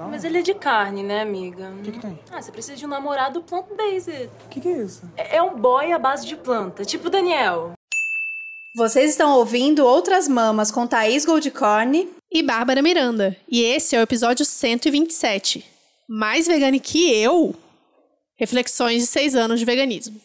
Não. Mas ele é de carne, né, amiga? O que, que tem? Ah, você precisa de um namorado plant-based. O que, que é isso? É é um boy à base de planta, tipo o Daniel. Vocês estão ouvindo Outras Mamas com Thaís Goldcorn. e Bárbara Miranda. E esse é o episódio 127. Mais vegane que eu? Reflexões de seis anos de veganismo.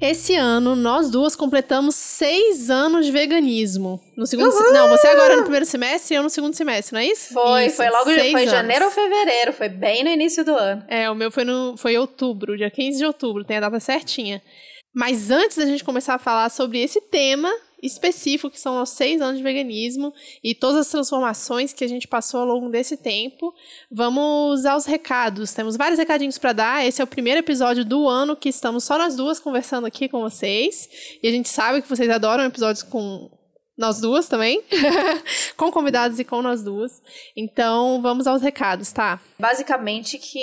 Esse ano, nós duas completamos seis anos de veganismo. No segundo se- Não, você agora no primeiro semestre e eu no segundo semestre, não é isso? Foi, Isso, foi logo, foi anos. janeiro ou fevereiro, foi bem no início do ano. É, o meu foi, no, foi outubro, dia 15 de outubro, tem a data certinha. Mas antes da gente começar a falar sobre esse tema específico, que são os seis anos de veganismo e todas as transformações que a gente passou ao longo desse tempo, vamos aos recados. Temos vários recadinhos para dar. Esse é o primeiro episódio do ano que estamos só nós duas conversando aqui com vocês. E a gente sabe que vocês adoram episódios com nós duas também, com convidados e com nós duas. Então, vamos aos recados, tá? Basicamente que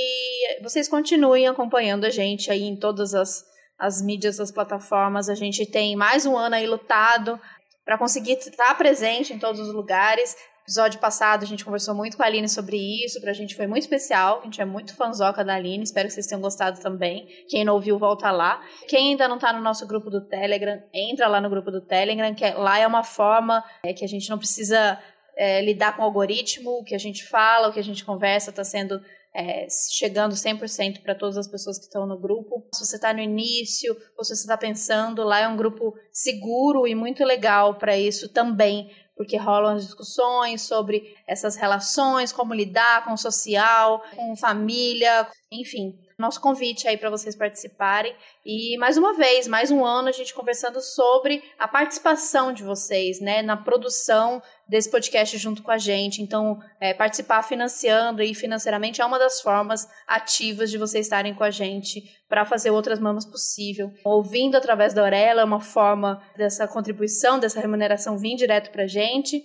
vocês continuem acompanhando a gente aí em todas as, as mídias, as plataformas. A gente tem mais um ano aí lutado para conseguir estar presente em todos os lugares. Episódio passado a gente conversou muito com a Aline sobre isso, pra gente foi muito especial, a gente é muito fanzoca da Aline, espero que vocês tenham gostado também. Quem não ouviu, volta lá. Quem ainda não tá no nosso grupo do Telegram, entra lá no grupo do Telegram, que é- lá é uma forma é, que a gente não precisa é, lidar com o algoritmo, o que a gente fala, o que a gente conversa está sendo é, chegando 100% para todas as pessoas que estão no grupo. Se você está no início ou se você está pensando, lá é um grupo seguro e muito legal para isso também, porque rolam as discussões sobre essas relações, como lidar com o social, com família, enfim. Nosso convite aí para vocês participarem. E mais uma vez, mais um ano a gente conversando sobre a participação de vocês, né, na produção desse podcast junto com a gente. Então, é, participar financiando e financeiramente é uma das formas ativas de vocês estarem com a gente para fazer outras mamas possível. Ouvindo através da Aurela é uma forma dessa contribuição, dessa remuneração vir direto para a gente.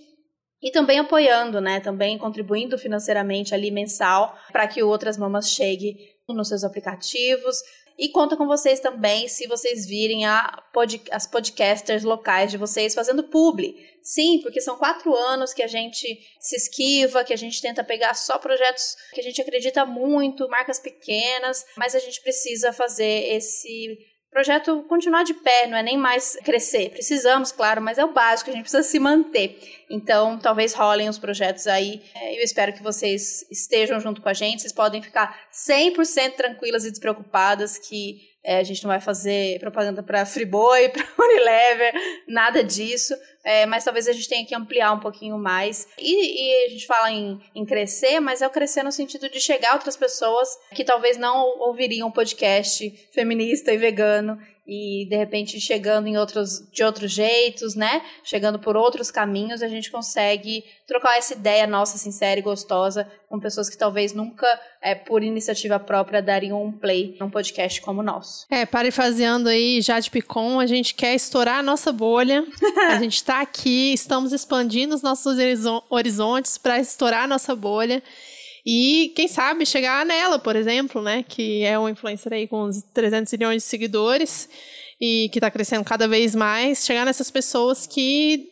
E também apoiando, né? Também contribuindo financeiramente ali mensal para que Outras Mamas chegue nos seus aplicativos. E conta com vocês também se vocês virem pod- as podcasters locais de vocês fazendo publi. Sim, porque são quatro anos que a gente se esquiva, que a gente tenta pegar só projetos que a gente acredita muito, marcas pequenas, mas a gente precisa fazer esse projeto continuar de pé, não é nem mais crescer. Precisamos, claro, mas é o básico, a gente precisa se manter. Então, talvez rolem os projetos aí. É, Eu espero que vocês estejam junto com a gente. Vocês podem ficar 100% tranquilas e despreocupadas que é, a gente não vai fazer propaganda para Friboi, para Unilever, nada disso. É, mas talvez a gente tenha que ampliar um pouquinho mais. E, e a gente fala em, em crescer, mas é o crescer no sentido de chegar a outras pessoas que talvez não ouviriam podcast feminista e vegano e de repente chegando em outros de outros jeitos, né? Chegando por outros caminhos, a gente consegue trocar essa ideia nossa sincera e gostosa com pessoas que talvez nunca, é, por iniciativa própria, dariam um play num podcast como o nosso. É, parafraseando aí Jade Picon, a gente quer estourar a nossa bolha. a gente tá aqui, estamos expandindo os nossos horizo- horizontes para estourar a nossa bolha. E quem sabe chegar nela, por exemplo, né? Que é uma influencer aí com uns 300 milhões de seguidores e que tá crescendo cada vez mais. Chegar nessas pessoas que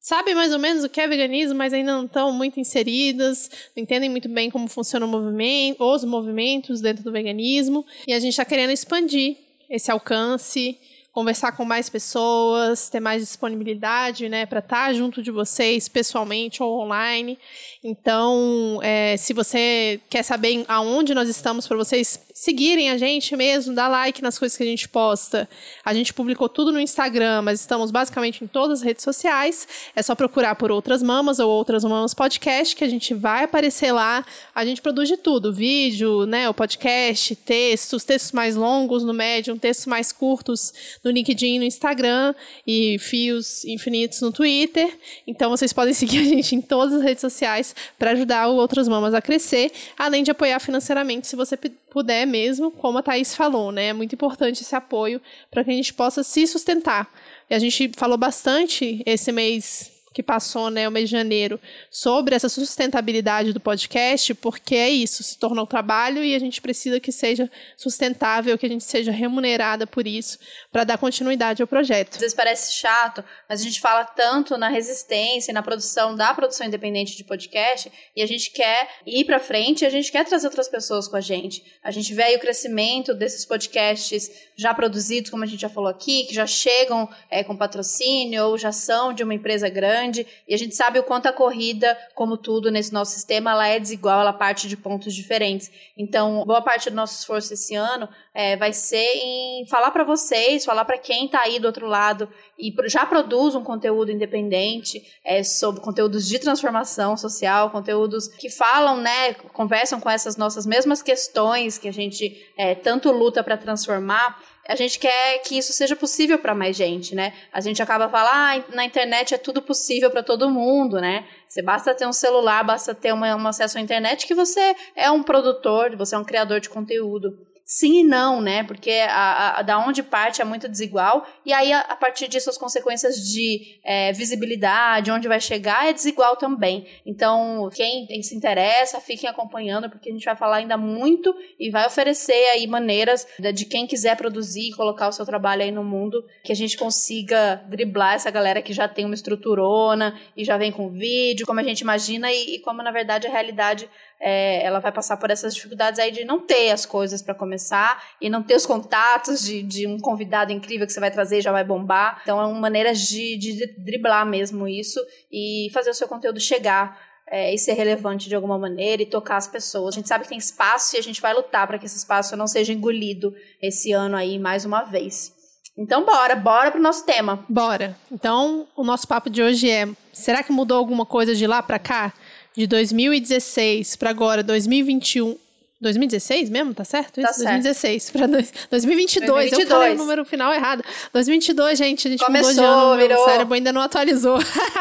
sabem mais ou menos o que é veganismo, mas ainda não estão muito inseridas, não entendem muito bem como funciona o movimento, os movimentos dentro do veganismo. E a gente está querendo expandir esse alcance, conversar com mais pessoas, ter mais disponibilidade, né, para estar junto de vocês pessoalmente ou online. Então, é, se você quer saber aonde nós estamos para vocês seguirem a gente mesmo, dar like nas coisas que a gente posta. A gente publicou tudo no Instagram, mas estamos basicamente em todas as redes sociais. É só procurar por Outras Mamas ou Outras Mamas Podcast, que a gente vai aparecer lá. A gente produz de tudo: vídeo, né, o podcast, textos, textos mais longos no Medium, textos mais curtos no LinkedIn, no Instagram e fios infinitos no Twitter. Então vocês podem seguir a gente em todas as redes sociais para ajudar o Outras Mamas a crescer, além de apoiar financeiramente se você puder mesmo, como a Thaís falou, né? É muito importante esse apoio para que a gente possa se sustentar. E a gente falou bastante esse mês que passou, né, o mês de janeiro, sobre essa sustentabilidade do podcast, porque é isso, se tornou trabalho e a gente precisa que seja sustentável, que a gente seja remunerada por isso, para dar continuidade ao projeto. Às vezes parece chato, mas a gente fala tanto na resistência, na produção da produção independente de podcast, e a gente quer ir para frente, e a gente quer trazer outras pessoas com a gente. A gente vê aí o crescimento desses podcasts já produzidos, como a gente já falou aqui, que já chegam é, com patrocínio ou já são de uma empresa grande. E a gente sabe o quanto a corrida, como tudo nesse nosso sistema, ela é desigual, ela parte de pontos diferentes. Então, boa parte do nosso esforço esse ano é, vai ser em falar para vocês, falar para quem está aí do outro lado e já produz um conteúdo independente é, sobre conteúdos de transformação social, conteúdos que falam, né, conversam com essas nossas mesmas questões que a gente é, tanto luta para transformar a gente quer que isso seja possível para mais gente, né? A gente acaba falando, ah, na internet é tudo possível para todo mundo, né? Você basta ter um celular, basta ter uma, um acesso à internet que você é um produtor, você é um criador de conteúdo sim e não, né? Porque a, a, da onde parte é muito desigual, e aí a, a partir disso as consequências de é, visibilidade, onde vai chegar, é desigual também. Então, quem, quem, se interessa, fiquem acompanhando, porque a gente vai falar ainda muito e vai oferecer aí maneiras de, de quem quiser produzir e colocar o seu trabalho aí no mundo, que a gente consiga driblar essa galera que já tem uma estruturona e já vem com vídeo, como a gente imagina, e, e como na verdade a realidade é, ela vai passar por essas dificuldades aí de não ter as coisas para começar e não ter os contatos de, de um convidado incrível que você vai trazer e já vai bombar. Então, é uma maneira de, de driblar mesmo isso e fazer o seu conteúdo chegar é, e ser relevante de alguma maneira e tocar as pessoas. A gente sabe que tem espaço e a gente vai lutar para que esse espaço não seja engolido esse ano aí mais uma vez. Então, bora, bora pro nosso tema. Bora. Então, o nosso papo de hoje é: será que mudou alguma coisa de lá para cá? De 2016 para agora, 2021. 2016 mesmo? Tá certo? Isso? Tá 2016 para 2022. 2022. Eu falei o número final errado. 2022, gente, a gente Começou, mudou de ano. Virou. Meu cérebro ainda não atualizou.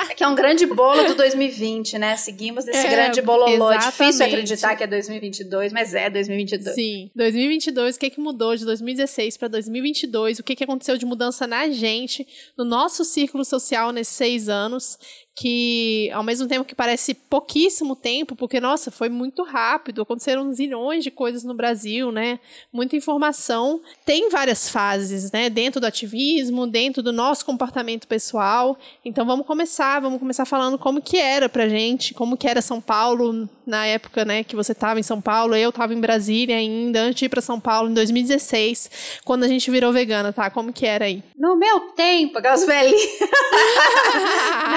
É que é um grande bolo do 2020, né? Seguimos nesse é, grande bololô. É difícil acreditar que é 2022, mas é 2022. Sim. 2022, o que, que mudou de 2016 para 2022? O que, que aconteceu de mudança na gente, no nosso círculo social nesses seis anos? Que ao mesmo tempo que parece pouquíssimo tempo, porque nossa, foi muito rápido, aconteceram zilhões de coisas no Brasil, né? Muita informação. Tem várias fases, né, dentro do ativismo, dentro do nosso comportamento pessoal. Então vamos começar, vamos começar falando como que era pra gente, como que era São Paulo na época, né, que você estava em São Paulo, eu estava em Brasília ainda, antes de ir para São Paulo em 2016, quando a gente virou vegana, tá? Como que era aí? No meu tempo, aquelas na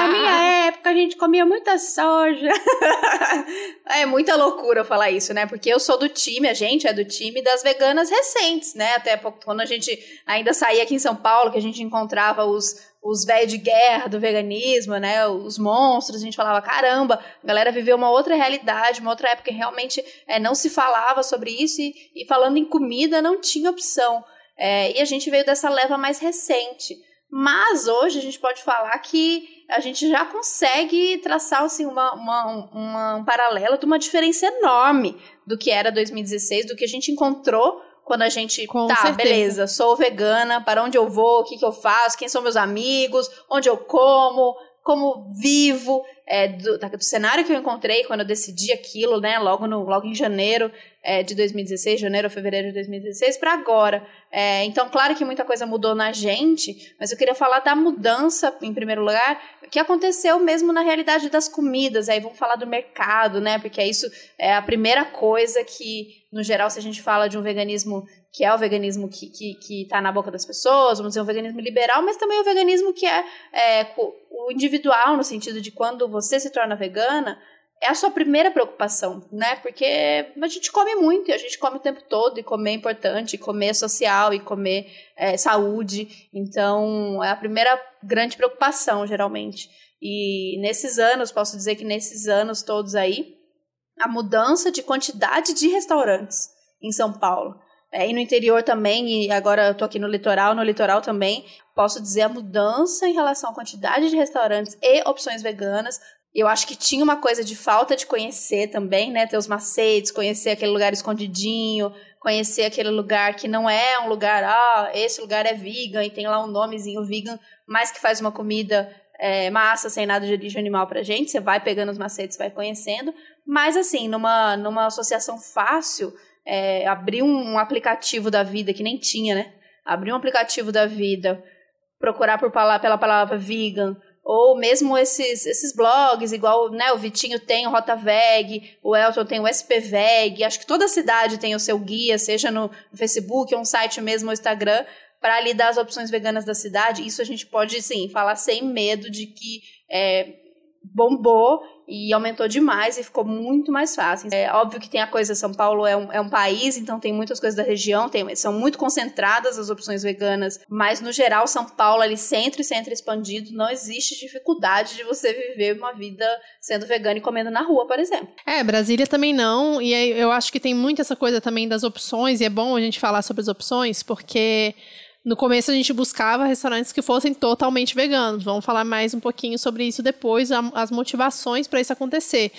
minha época a gente comia muita soja. é muita loucura falar isso, né? Porque eu sou do time, a gente é do time das veganas recentes, né? Até quando a gente ainda saía aqui em São Paulo, que a gente encontrava os, os velhos de guerra do veganismo, né? Os monstros, a gente falava, caramba, a galera viveu uma outra realidade, uma outra época que realmente é, não se falava sobre isso e, e falando em comida não tinha opção. É, e a gente veio dessa leva mais recente. Mas hoje a gente pode falar que a gente já consegue traçar assim, uma, uma, uma, um paralelo de uma diferença enorme do que era 2016, do que a gente encontrou quando a gente Com tá, certeza. beleza, sou vegana, para onde eu vou, o que, que eu faço, quem são meus amigos, onde eu como, como vivo, é, do, do, cenário que eu encontrei quando eu decidi aquilo, né, logo, no, logo em janeiro é, de 2016, janeiro ou fevereiro de 2016, para agora. É, então, claro que muita coisa mudou na gente, mas eu queria falar da mudança, em primeiro lugar, que aconteceu mesmo na realidade das comidas. Aí vamos falar do mercado, né, porque isso é a primeira coisa que, no geral, se a gente fala de um veganismo que é o veganismo que que, que tá na boca das pessoas, vamos dizer, um veganismo liberal, mas também o veganismo que é, é o individual, no sentido de quando você se torna vegana, é a sua primeira preocupação, né? Porque a gente come muito, e a gente come o tempo todo, e comer é importante, comer é social, e comer é saúde. Então, é a primeira grande preocupação, geralmente. E nesses anos, posso dizer que nesses anos todos aí, a mudança de quantidade de restaurantes em São Paulo. É, e no interior também, e agora eu tô aqui no litoral, no litoral também, posso dizer a mudança em relação à quantidade de restaurantes e opções veganas, eu acho que tinha uma coisa de falta de conhecer também, né? Ter os macetes, conhecer aquele lugar escondidinho, conhecer aquele lugar que não é um lugar, ah, esse lugar é vegan e tem lá um nomezinho vegan, mas que faz uma comida é, massa, sem nada de origem animal pra gente. Você vai pegando os macetes, vai conhecendo. Mas, assim, numa, numa associação fácil, é, abrir um aplicativo da vida, que nem tinha, né? Abrir um aplicativo da vida, procurar por, pela palavra vegan, ou mesmo esses, esses blogs, igual né, o Vitinho tem o RotaVeg, o Elton tem o SPVeg, acho que toda cidade tem o seu guia, seja no Facebook, ou um site mesmo, ou Instagram, para lhe dar as opções veganas da cidade. Isso a gente pode, sim, falar sem medo de que é, bombou e aumentou demais e ficou muito mais fácil. É óbvio que tem a coisa, São Paulo é um, é um país, então tem muitas coisas da região, tem, são muito concentradas as opções veganas, mas no geral São Paulo ali centro e centro expandido, não existe dificuldade de você viver uma vida sendo vegano e comendo na rua, por exemplo. É, Brasília também não, e eu acho que tem muito essa coisa também das opções, e é bom a gente falar sobre as opções, porque no começo a gente buscava restaurantes que fossem totalmente veganos. Vamos falar mais um pouquinho sobre isso depois, as motivações para isso acontecer.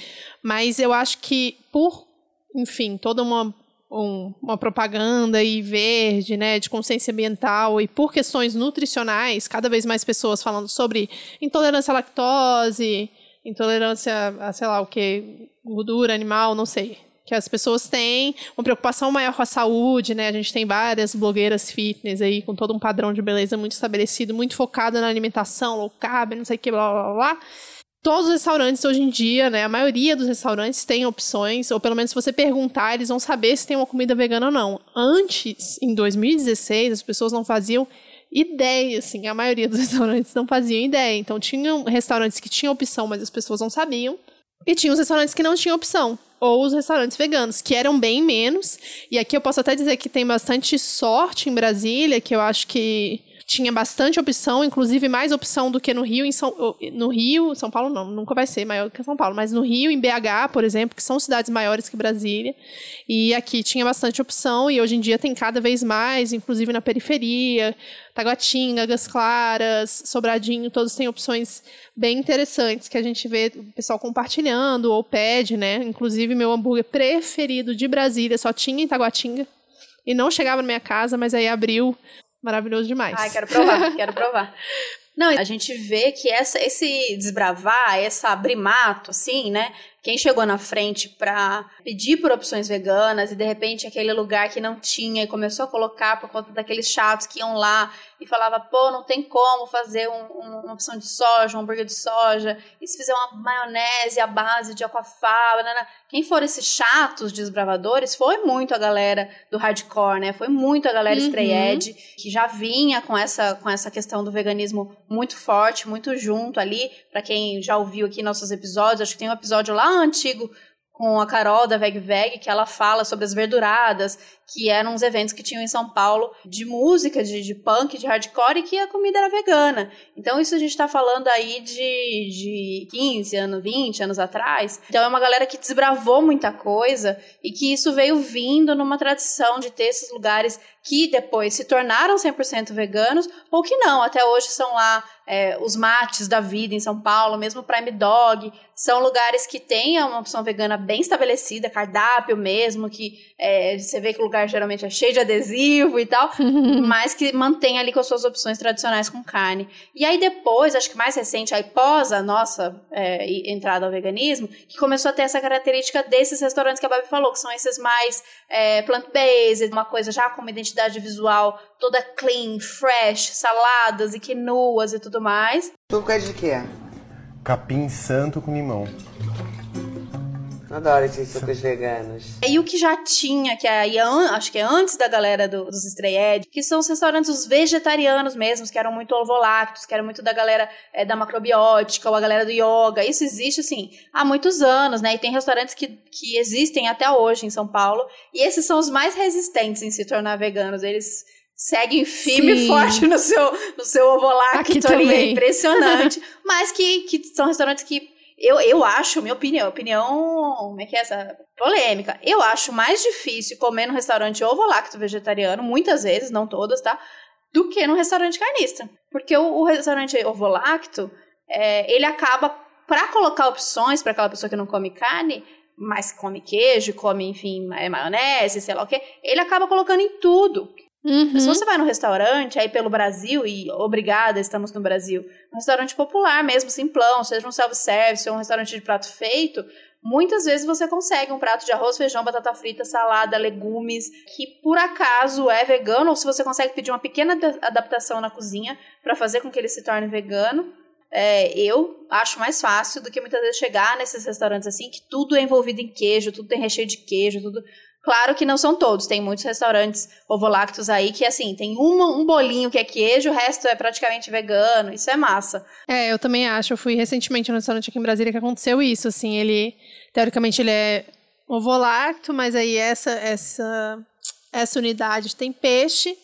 Mas eu acho que por, enfim, toda uma um, uma propaganda e verde, né, de consciência ambiental e por questões nutricionais, cada vez mais pessoas falando sobre intolerância à lactose, intolerância a, sei lá, o que, gordura animal, não sei, que as pessoas têm uma preocupação maior com a saúde, né? A gente tem várias blogueiras fitness aí com todo um padrão de beleza muito estabelecido, muito focado na alimentação, low carb, não sei o que, blá blá blá. Todos os restaurantes hoje em dia, né? A maioria dos restaurantes tem opções, ou pelo menos se você perguntar, eles vão saber se tem uma comida vegana ou não. Antes, em 2016, as pessoas não faziam ideia, assim, a maioria dos restaurantes não faziam ideia. Então, tinham restaurantes que tinham opção, mas as pessoas não sabiam. E tinha os restaurantes que não tinham opção ou os restaurantes veganos, que eram bem menos. E aqui eu posso até dizer que tem bastante sorte em Brasília, que eu acho que tinha bastante opção, inclusive mais opção do que no Rio, em São, no Rio, São Paulo não, nunca vai ser maior que São Paulo, mas no Rio, em BH, por exemplo, que são cidades maiores que Brasília, e aqui tinha bastante opção, e hoje em dia tem cada vez mais, inclusive na periferia, Taguatinga, Águas Claras, Sobradinho, todos têm opções bem interessantes que a gente vê o pessoal compartilhando ou pede, né? Inclusive, meu hambúrguer preferido de Brasília só tinha em Taguatinga. E não chegava na minha casa, mas aí abriu Maravilhoso demais. Ai, quero provar, quero provar. Não, a gente vê que essa, esse desbravar, essa abrir mato, assim, né? Quem chegou na frente para pedir por opções veganas e de repente aquele lugar que não tinha e começou a colocar por conta daqueles chatos que iam lá e falava, pô, não tem como fazer um, um, uma opção de soja, um hambúrguer de soja, e se fizer uma maionese à base de aquafaba, né, né? quem foram esses chatos desbravadores foi muito a galera do hardcore, né? Foi muito a galera uhum. Stray que já vinha com essa, com essa questão do veganismo muito forte, muito junto ali. Para quem já ouviu aqui nossos episódios, acho que tem um episódio lá antigo com a Carol da Veg Veg, que ela fala sobre as verduradas, que eram uns eventos que tinham em São Paulo de música, de, de punk, de hardcore, e que a comida era vegana. Então, isso a gente está falando aí de, de 15 anos, 20 anos atrás. Então, é uma galera que desbravou muita coisa e que isso veio vindo numa tradição de ter esses lugares que depois se tornaram 100% veganos ou que não, até hoje são lá é, os mates da vida em São Paulo, mesmo Prime Dog, são lugares que têm uma opção vegana bem estabelecida, cardápio mesmo, que é, você vê que o lugar geralmente é cheio de adesivo e tal, mas que mantém ali com as suas opções tradicionais com carne. E aí depois, acho que mais recente, aí pós a nossa é, entrada ao veganismo, que começou a ter essa característica desses restaurantes que a Babi falou, que são esses mais é, plant-based, uma coisa já com uma identidade visual toda clean, fresh, saladas e quinoas e tudo mais. Suco é de quê? Capim santo com limão. Adoro esses sucos veganos. E o que já tinha, que é, acho que é antes da galera do, dos Stray Ed, que são os restaurantes os vegetarianos mesmos, que eram muito ovolactos, que eram muito da galera é, da macrobiótica, ou a galera do yoga. Isso existe, assim, há muitos anos, né? E tem restaurantes que, que existem até hoje em São Paulo. E esses são os mais resistentes em se tornar veganos. Eles seguem firme e forte no seu, no seu ovolacto ali, é impressionante. mas que, que são restaurantes que eu, eu acho, minha opinião, opinião, como é que é essa? Polêmica. Eu acho mais difícil comer num restaurante ovo lacto vegetariano, muitas vezes, não todas, tá? Do que num restaurante carnista. Porque o, o restaurante ovo lacto, é, ele acaba, para colocar opções para aquela pessoa que não come carne, mas come queijo, come, enfim, maionese, sei lá o quê, ele acaba colocando em tudo. Uhum. Se você vai no restaurante, aí pelo Brasil, e obrigada, estamos no Brasil, um restaurante popular mesmo, simplão, seja um self-service ou um restaurante de prato feito, muitas vezes você consegue um prato de arroz, feijão, batata frita, salada, legumes, que por acaso é vegano, ou se você consegue pedir uma pequena ada- adaptação na cozinha para fazer com que ele se torne vegano. É, eu acho mais fácil do que muitas vezes chegar nesses restaurantes assim, que tudo é envolvido em queijo, tudo tem recheio de queijo, tudo. Claro que não são todos, tem muitos restaurantes ovolactos aí que, assim, tem uma, um bolinho que é queijo, o resto é praticamente vegano, isso é massa. É, eu também acho. Eu fui recentemente num restaurante aqui em Brasília que aconteceu isso, assim, ele, teoricamente, ele é ovolacto, mas aí essa, essa, essa unidade tem peixe,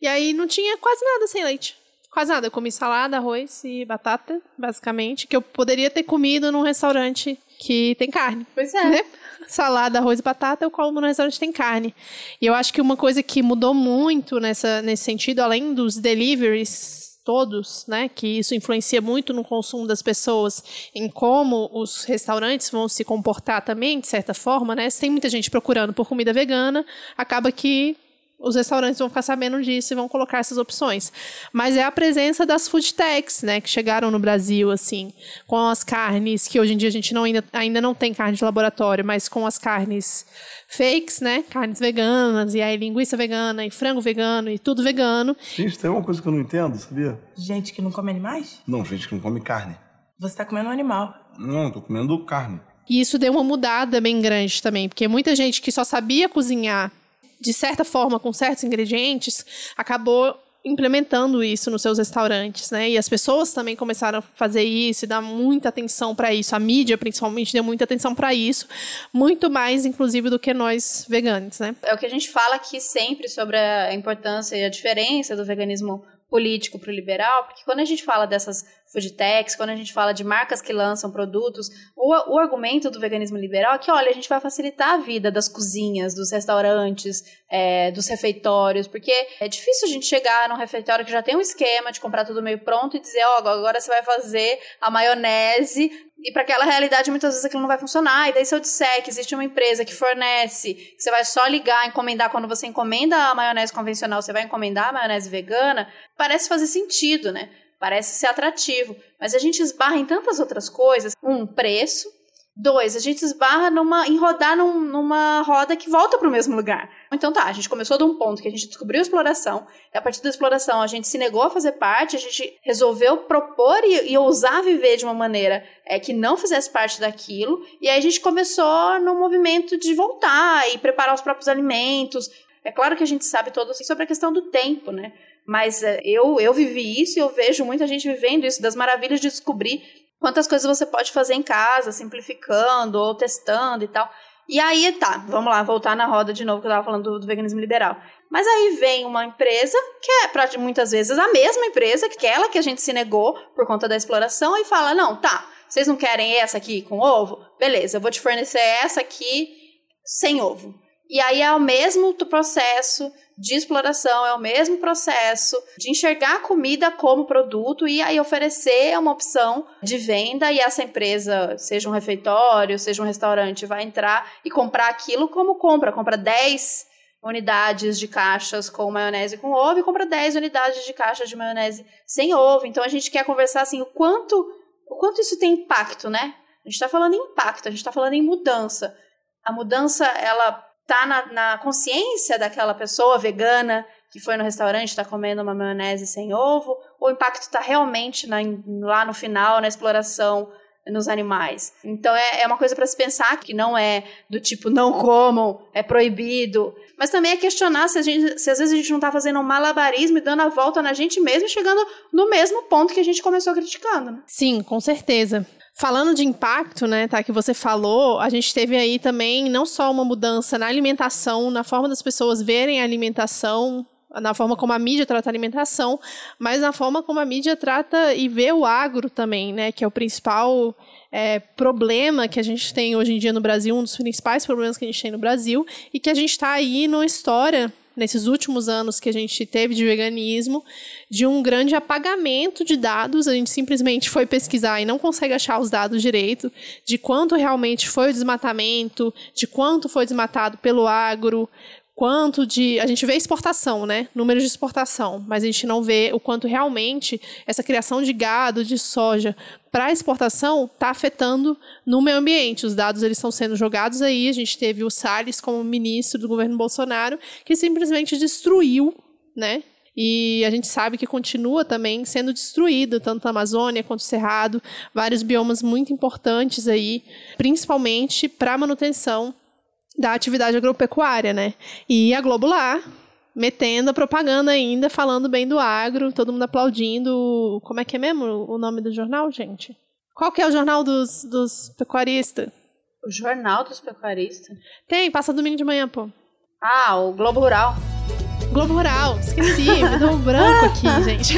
e aí não tinha quase nada sem leite. Quase nada. Eu comi salada, arroz e batata, basicamente, que eu poderia ter comido num restaurante que tem carne. Pois é. né? Salada, arroz e batata, eu como no restaurante tem carne. E eu acho que uma coisa que mudou muito nessa, nesse sentido, além dos deliveries todos, né, que isso influencia muito no consumo das pessoas, em como os restaurantes vão se comportar também, de certa forma, né? Se tem muita gente procurando por comida vegana, acaba que os restaurantes vão ficar sabendo disso e vão colocar essas opções. Mas é a presença das food techs, né, que chegaram no Brasil, assim, com as carnes, que hoje em dia a gente não, ainda, ainda não tem carne de laboratório, mas com as carnes fakes, né, carnes veganas, e aí linguiça vegana, e frango vegano, e tudo vegano. Gente, tem uma coisa que eu não entendo, sabia? Gente que não come animais? Não, gente que não come carne. Você tá comendo um animal. Não, tô comendo carne. E isso deu uma mudada bem grande também, porque muita gente que só sabia cozinhar de certa forma com certos ingredientes acabou implementando isso nos seus restaurantes, né? E as pessoas também começaram a fazer isso e dar muita atenção para isso. A mídia, principalmente, deu muita atenção para isso, muito mais, inclusive, do que nós veganos, né? É o que a gente fala aqui sempre sobre a importância e a diferença do veganismo político para o liberal, porque quando a gente fala dessas food techs, quando a gente fala de marcas que lançam produtos, o, o argumento do veganismo liberal é que, olha, a gente vai facilitar a vida das cozinhas, dos restaurantes, é, dos refeitórios, porque é difícil a gente chegar num refeitório que já tem um esquema de comprar tudo meio pronto e dizer, ó, agora você vai fazer a maionese e para aquela realidade, muitas vezes aquilo não vai funcionar. E daí, se eu disser que existe uma empresa que fornece, que você vai só ligar, encomendar, quando você encomenda a maionese convencional, você vai encomendar a maionese vegana, parece fazer sentido, né? Parece ser atrativo. Mas a gente esbarra em tantas outras coisas. Um, preço. Dois, a gente esbarra numa, em rodar num, numa roda que volta para o mesmo lugar. Então tá, a gente começou de um ponto que a gente descobriu a exploração, a partir da exploração a gente se negou a fazer parte, a gente resolveu propor e, e ousar viver de uma maneira é, que não fizesse parte daquilo, e aí a gente começou no movimento de voltar e preparar os próprios alimentos. É claro que a gente sabe todo sobre a questão do tempo, né? Mas é, eu, eu vivi isso e eu vejo muita gente vivendo isso, das maravilhas de descobrir quantas coisas você pode fazer em casa, simplificando ou testando e tal. E aí, tá, vamos lá, voltar na roda de novo que eu tava falando do, do veganismo liberal. Mas aí vem uma empresa, que é pra, muitas vezes a mesma empresa, que é aquela que a gente se negou por conta da exploração, e fala: não, tá, vocês não querem essa aqui com ovo? Beleza, eu vou te fornecer essa aqui sem ovo. E aí é o mesmo processo de exploração, é o mesmo processo de enxergar a comida como produto e aí oferecer uma opção de venda e essa empresa, seja um refeitório, seja um restaurante, vai entrar e comprar aquilo como compra, compra 10 unidades de caixas com maionese com ovo e compra 10 unidades de caixas de maionese sem ovo. Então a gente quer conversar assim o quanto o quanto isso tem impacto, né? A gente está falando em impacto, a gente está falando em mudança. A mudança, ela tá na, na, consciência daquela pessoa vegana que foi no restaurante, está comendo uma maionese sem ovo, o impacto está realmente na, lá no final, na exploração nos animais. Então é, é uma coisa para se pensar que não é do tipo não comam, é proibido, mas também é questionar se, gente, se às vezes a gente não está fazendo um malabarismo e dando a volta na gente mesmo e chegando no mesmo ponto que a gente começou criticando. Né? Sim, com certeza. Falando de impacto, né, tá, que você falou, a gente teve aí também não só uma mudança na alimentação, na forma das pessoas verem a alimentação, na forma como a mídia trata a alimentação, mas na forma como a mídia trata e vê o agro também, né, que é o principal é, problema que a gente tem hoje em dia no Brasil, um dos principais problemas que a gente tem no Brasil, e que a gente está aí numa história nesses últimos anos que a gente teve de veganismo, de um grande apagamento de dados. A gente simplesmente foi pesquisar e não consegue achar os dados direito de quanto realmente foi o desmatamento, de quanto foi desmatado pelo agro, quanto de. A gente vê exportação, né? Números de exportação, mas a gente não vê o quanto realmente essa criação de gado, de soja para exportação está afetando no meio ambiente. Os dados eles estão sendo jogados aí. A gente teve o Salles como ministro do governo Bolsonaro, que simplesmente destruiu, né? E a gente sabe que continua também sendo destruído, tanto a Amazônia quanto o Cerrado, vários biomas muito importantes aí, principalmente para a manutenção da atividade agropecuária, né? E a Globo lá, metendo a propaganda ainda, falando bem do agro, todo mundo aplaudindo. Como é que é mesmo o nome do jornal, gente? Qual que é o jornal dos, dos pecuaristas? O Jornal dos Pecuaristas. Tem, passa domingo de manhã, pô. Ah, o Globo Rural. Globo Rural, esqueci, me deu um branco aqui, gente.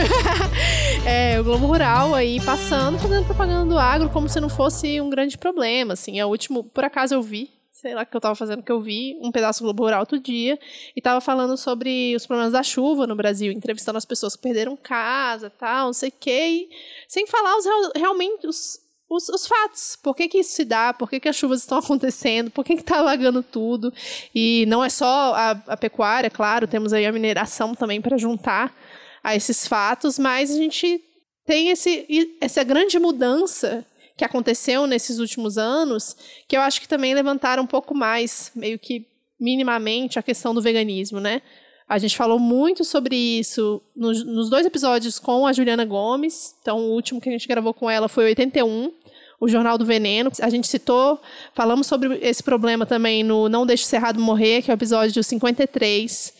é, o Globo Rural aí passando, fazendo propaganda do agro como se não fosse um grande problema, assim. É o último, por acaso eu vi, sei lá o que eu tava fazendo, que eu vi um pedaço Globo Rural outro dia, e tava falando sobre os problemas da chuva no Brasil, entrevistando as pessoas que perderam casa, tal, não sei o quê, sem falar os, realmente os, os, os, fatos. Por que, que isso se dá? Por que, que as chuvas estão acontecendo? Por que está alagando tudo? E não é só a, a pecuária, claro, temos aí a mineração também para juntar a esses fatos, mas a gente tem esse, essa grande mudança que aconteceu nesses últimos anos, que eu acho que também levantaram um pouco mais, meio que minimamente, a questão do veganismo, né? A gente falou muito sobre isso nos, nos, dois episódios com a Juliana Gomes. Então, o último que a gente gravou com ela foi 81, o Jornal do Veneno. A gente citou, falamos sobre esse problema também no Não Deixe o Cerrado Morrer, que é o episódio 53.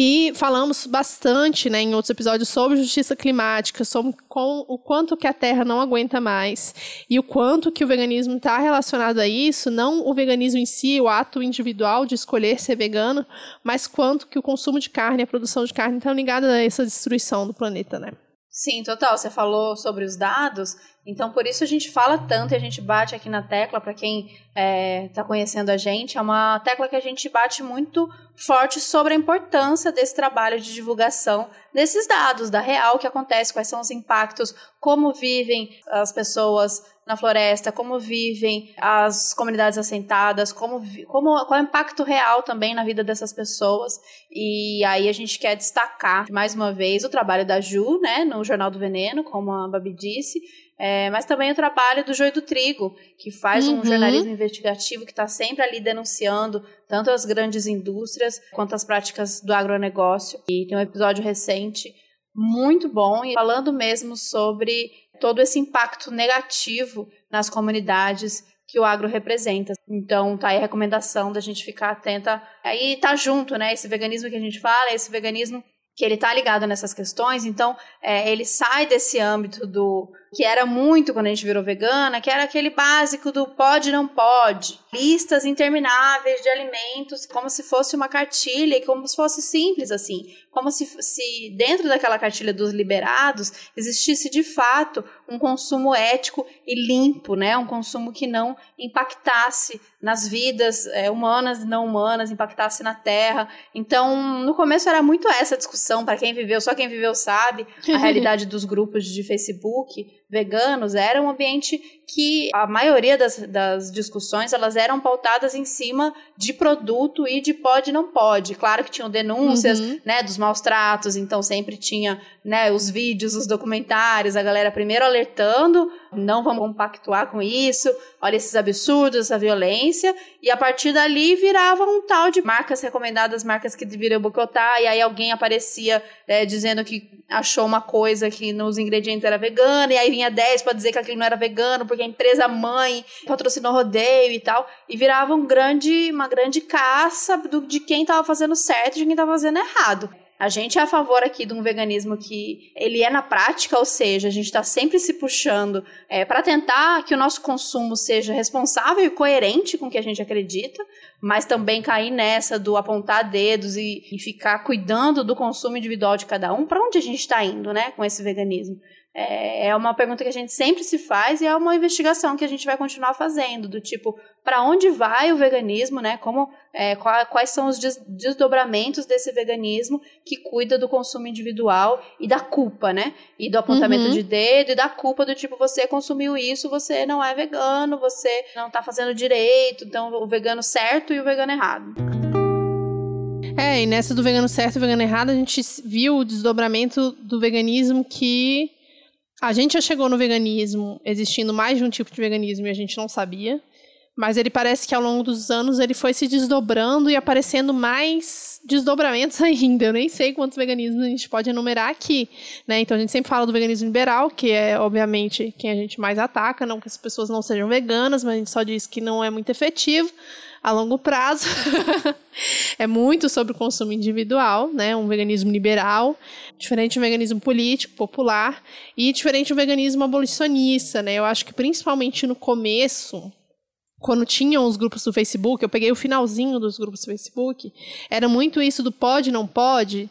E falamos bastante né, em outros episódios sobre justiça climática, sobre com, o quanto que a Terra não aguenta mais e o quanto que o veganismo está relacionado a isso, não o veganismo em si, o ato individual de escolher ser vegano, mas quanto que o consumo de carne e a produção de carne estão ligados a essa destruição do planeta, né? Sim, total. Você falou sobre os dados, então por isso a gente fala tanto e a gente bate aqui na tecla, para quem está é, tá conhecendo a gente, é uma tecla que a gente bate muito forte sobre a importância desse trabalho de divulgação desses dados, da real que acontece, quais são os impactos, como vivem as pessoas na floresta, como vivem as comunidades assentadas, como, como qual é o impacto real também na vida dessas pessoas. E aí a gente quer destacar mais uma vez o trabalho da Ju, né, no Jornal do Veneno, como a Babi disse, é, mas também o trabalho do Joio do Trigo, que faz uhum. um jornalismo investigativo que está sempre ali denunciando tanto as grandes indústrias quanto as práticas do agronegócio. E tem um episódio recente muito bom e falando mesmo sobre todo esse impacto negativo nas comunidades que o agro representa. Então, tá aí a recomendação da gente ficar atenta. Aí tá junto, né? Esse veganismo que a gente fala, esse veganismo que ele tá ligado nessas questões, então é, ele sai desse âmbito do que era muito quando a gente virou vegana, que era aquele básico do pode não pode, listas intermináveis de alimentos, como se fosse uma cartilha, como se fosse simples assim, como se, se dentro daquela cartilha dos liberados existisse de fato um consumo ético e limpo, né, um consumo que não impactasse nas vidas é, humanas e não humanas, impactasse na terra. Então, no começo era muito essa discussão, para quem viveu, só quem viveu sabe, a realidade dos grupos de Facebook veganos era um ambiente que a maioria das, das discussões elas eram pautadas em cima de produto e de pode não pode. Claro que tinham denúncias, uhum. né, dos maus tratos, então sempre tinha, né, os vídeos, os documentários, a galera primeiro alertando, não vamos compactuar com isso, olha esses absurdos, essa violência, e a partir dali virava um tal de marcas recomendadas, marcas que deveriam boicotar, e aí alguém aparecia é, dizendo que achou uma coisa que nos ingredientes era vegana, e aí vinha 10 para dizer que aquilo não era vegano, porque a empresa mãe patrocinou rodeio e tal, e virava um grande, uma grande caça do, de quem estava fazendo certo e de quem estava fazendo errado. A gente é a favor aqui de um veganismo que ele é na prática, ou seja, a gente está sempre se puxando é, para tentar que o nosso consumo seja responsável e coerente com o que a gente acredita, mas também cair nessa do apontar dedos e, e ficar cuidando do consumo individual de cada um. Para onde a gente está indo, né, com esse veganismo? É, é uma pergunta que a gente sempre se faz e é uma investigação que a gente vai continuar fazendo, do tipo, para onde vai o veganismo, né? Como, é, quais são os desdobramentos desse veganismo que cuida do consumo individual e da culpa, né? E do apontamento uhum. de dedo e da culpa do tipo, você consumiu isso, você não é vegano, você não está fazendo direito, então o vegano certo e o vegano errado. É, e nessa do vegano certo e vegano errado, a gente viu o desdobramento do veganismo que a gente já chegou no veganismo existindo mais de um tipo de veganismo e a gente não sabia. Mas ele parece que ao longo dos anos ele foi se desdobrando e aparecendo mais desdobramentos ainda. Eu nem sei quantos veganismos a gente pode enumerar aqui. Né? Então a gente sempre fala do veganismo liberal, que é, obviamente, quem a gente mais ataca, não que as pessoas não sejam veganas, mas a gente só diz que não é muito efetivo a longo prazo. é muito sobre o consumo individual, né? Um veganismo liberal, diferente do veganismo político, popular, e diferente do veganismo abolicionista, né? Eu acho que principalmente no começo, quando tinham os grupos do Facebook, eu peguei o finalzinho dos grupos do Facebook, era muito isso do pode, não pode,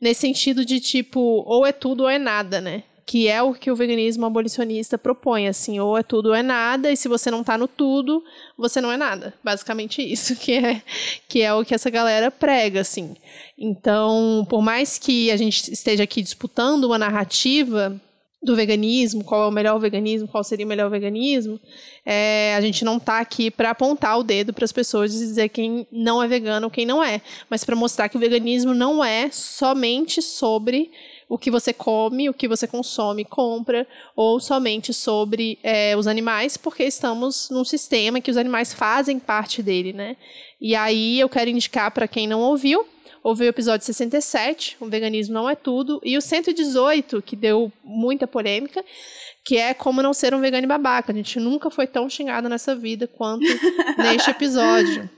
nesse sentido de tipo, ou é tudo ou é nada, né? Que é o que o veganismo abolicionista propõe, assim, ou é tudo ou é nada, e se você não tá no tudo, você não é nada. Basicamente isso que é, que é o que essa galera prega, assim. Então, por mais que a gente esteja aqui disputando uma narrativa do veganismo, qual é o melhor veganismo, qual seria o melhor veganismo, é, a gente não está aqui para apontar o dedo para as pessoas e dizer quem não é vegano ou quem não é, mas para mostrar que o veganismo não é somente sobre o que você come, o que você consome, compra, ou somente sobre é, os animais, porque estamos num sistema que os animais fazem parte dele, né? E aí eu quero indicar para quem não ouviu, Houve o episódio 67, O Veganismo Não É Tudo, e o 118, que deu muita polêmica, que é Como Não Ser um Vegano Babaca. A gente nunca foi tão xingado nessa vida quanto neste episódio.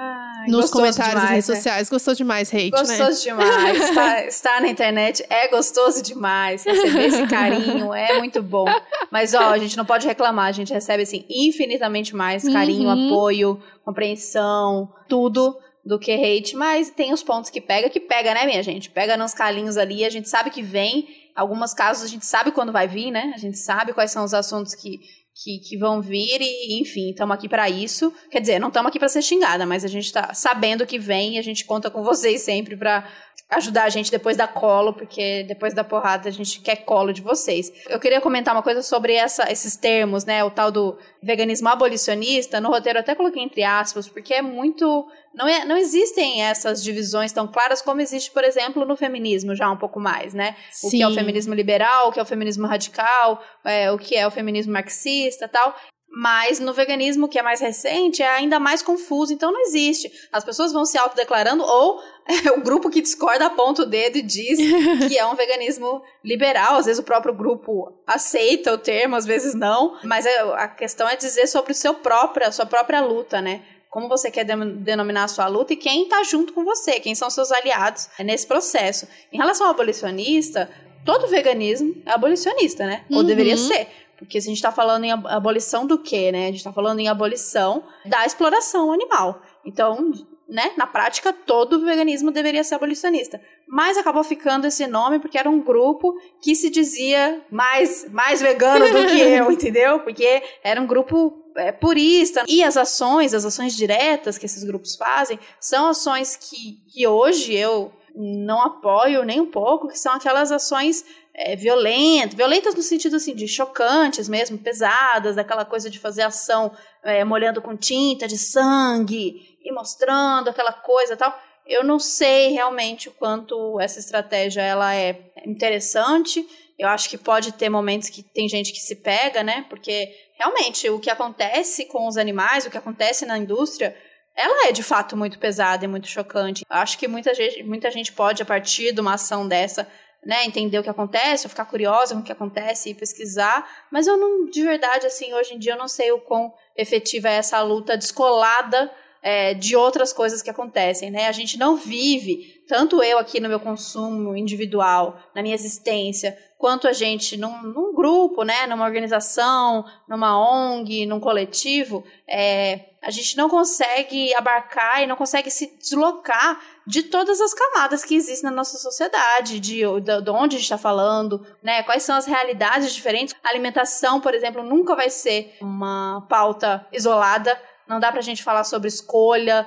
Ai, Nos comentários demais, redes né? sociais. Gostou demais, hate, né? Gostoso demais. Estar, estar na internet é gostoso demais. Receber esse carinho é muito bom. Mas, ó, a gente não pode reclamar. A gente recebe, assim, infinitamente mais carinho, Uhum. apoio, compreensão, tudo do que hate. Mas tem os pontos que pega, que pega, né, minha gente? Pega nos calinhos ali, a gente sabe que vem. Alguns casos a gente sabe quando vai vir, né? A gente sabe quais são os assuntos que, que, que vão vir e, enfim, estamos aqui para isso. Quer dizer, não estamos aqui para ser xingada, mas a gente tá sabendo que vem e a gente conta com vocês sempre para ajudar a gente depois da colo, porque depois da porrada a gente quer colo de vocês. Eu queria comentar uma coisa sobre essa, esses termos, né? O tal do veganismo abolicionista. No roteiro eu até coloquei entre aspas, porque é muito. Não, é, não existem essas divisões tão claras como existe, por exemplo, no feminismo, já um pouco mais, né? O que é o Sim. feminismo liberal, o que é o feminismo radical, é, o que é o feminismo marxista tal. Mas no veganismo, que é mais recente, é ainda mais confuso, então não existe. As pessoas vão se autodeclarando, ou o grupo que discorda aponta o dedo e diz que é um veganismo liberal. Às vezes o próprio grupo aceita o termo, às vezes não. Mas é- a questão é dizer sobre o seu próprio, a sua própria luta, né? Como você quer denominar a sua luta e quem está junto com você, quem são seus aliados nesse processo. Em relação ao abolicionista, todo veganismo é abolicionista, né? Ou Uhum. deveria ser. Porque se a gente está falando em ab- abolição do quê, né? A gente está falando em abolição da exploração animal. Então, né, na prática, todo veganismo deveria ser abolicionista. Mas acabou ficando esse nome porque era um grupo que se dizia mais, mais vegano do que eu, entendeu? Porque era um grupo é, purista. E as ações, as ações diretas que esses grupos fazem, são ações que, que hoje eu não apoio nem um pouco, que são aquelas ações é, violentas, violentas no sentido assim de chocantes mesmo, pesadas, daquela coisa de fazer ação é, molhando com tinta de sangue e mostrando aquela coisa tal. Eu não sei realmente o quanto essa estratégia ela é interessante. Eu acho que pode ter momentos que tem gente que se pega, né? Porque realmente o que acontece com os animais, o que acontece na indústria, ela é de fato muito pesada e muito chocante. Eu acho que muita gente, muita gente pode, a partir de uma ação dessa, né, entender o que acontece, ou ficar curiosa com o que acontece e pesquisar, mas eu não, de verdade, assim, hoje em dia eu não sei o quão efetiva é essa luta descolada é, de outras coisas que acontecem, né? A gente não vive, tanto eu aqui no meu consumo individual, na minha existência, quanto a gente num, num grupo, né, numa organização, numa ONG, num coletivo, é, a gente não consegue abarcar e não consegue se deslocar de todas as camadas que existem na nossa sociedade, de, de, de onde a gente está falando, né? Quais são as realidades diferentes. A alimentação, por exemplo, nunca vai ser uma pauta isolada. Não dá pra gente falar sobre escolha,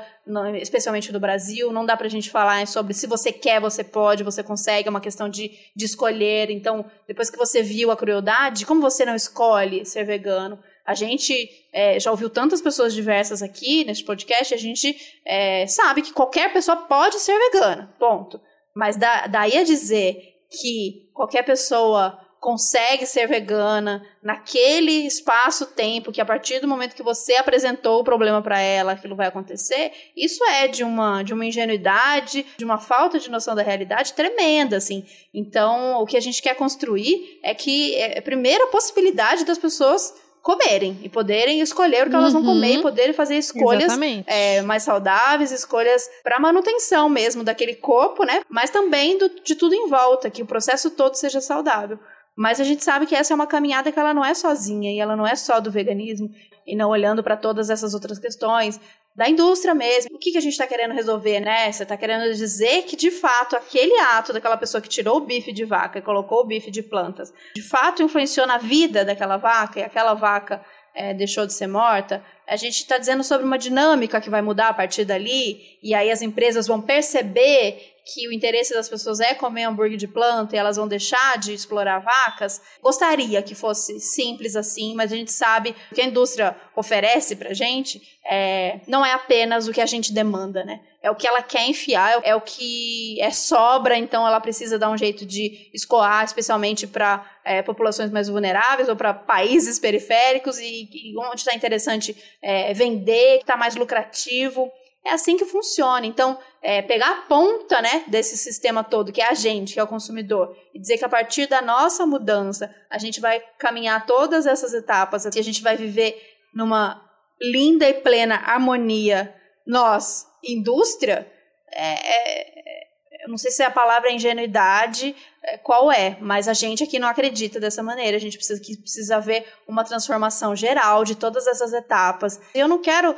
especialmente do Brasil. Não dá pra gente falar sobre se você quer, você pode, você consegue. É uma questão de, de escolher. Então, depois que você viu a crueldade, como você não escolhe ser vegano? A gente é, já ouviu tantas pessoas diversas aqui neste podcast, a gente é, sabe que qualquer pessoa pode ser vegana, ponto. Mas da, daí a dizer que qualquer pessoa consegue ser vegana naquele espaço-tempo que a partir do momento que você apresentou o problema para ela, aquilo vai acontecer, isso é de uma de uma ingenuidade, de uma falta de noção da realidade tremenda, assim. Então, o que a gente quer construir é que é a primeira possibilidade das pessoas comerem e poderem escolher o que elas vão Uhum. comer e poderem fazer escolhas é, mais saudáveis, escolhas para manutenção mesmo daquele corpo, né? Mas também do- de tudo em volta, que o processo todo seja saudável. Mas a gente sabe que essa é uma caminhada que ela não é sozinha e ela não é só do veganismo e não olhando para todas essas outras questões da indústria mesmo. O que, que a gente está querendo resolver, né? Você está querendo dizer que, de fato, aquele ato daquela pessoa que tirou o bife de vaca e colocou o bife de plantas, de fato influenciou na vida daquela vaca e aquela vaca é, deixou de ser morta. A gente está dizendo sobre uma dinâmica que vai mudar a partir dali, e aí as empresas vão perceber que o interesse das pessoas é comer hambúrguer de planta e elas vão deixar de explorar vacas. Gostaria que fosse simples assim, mas a gente sabe que a indústria oferece pra gente é, não é apenas o que a gente demanda, né? É o que ela quer enfiar, é o que é sobra, então ela precisa dar um jeito de escoar, especialmente para é, populações mais vulneráveis ou para países periféricos e, e onde está interessante é, vender, que está mais lucrativo. É assim que funciona. Então, é, pegar a ponta né, desse sistema todo, que é a gente, que é o consumidor, e dizer que a partir da nossa mudança a gente vai caminhar todas essas etapas e a gente vai viver numa linda e plena harmonia, nós, indústria, é, é, eu não sei se a palavra é ingenuidade, é, qual é, mas a gente aqui não acredita dessa maneira. A gente precisa que precisa ver uma transformação geral de todas essas etapas. Eu não quero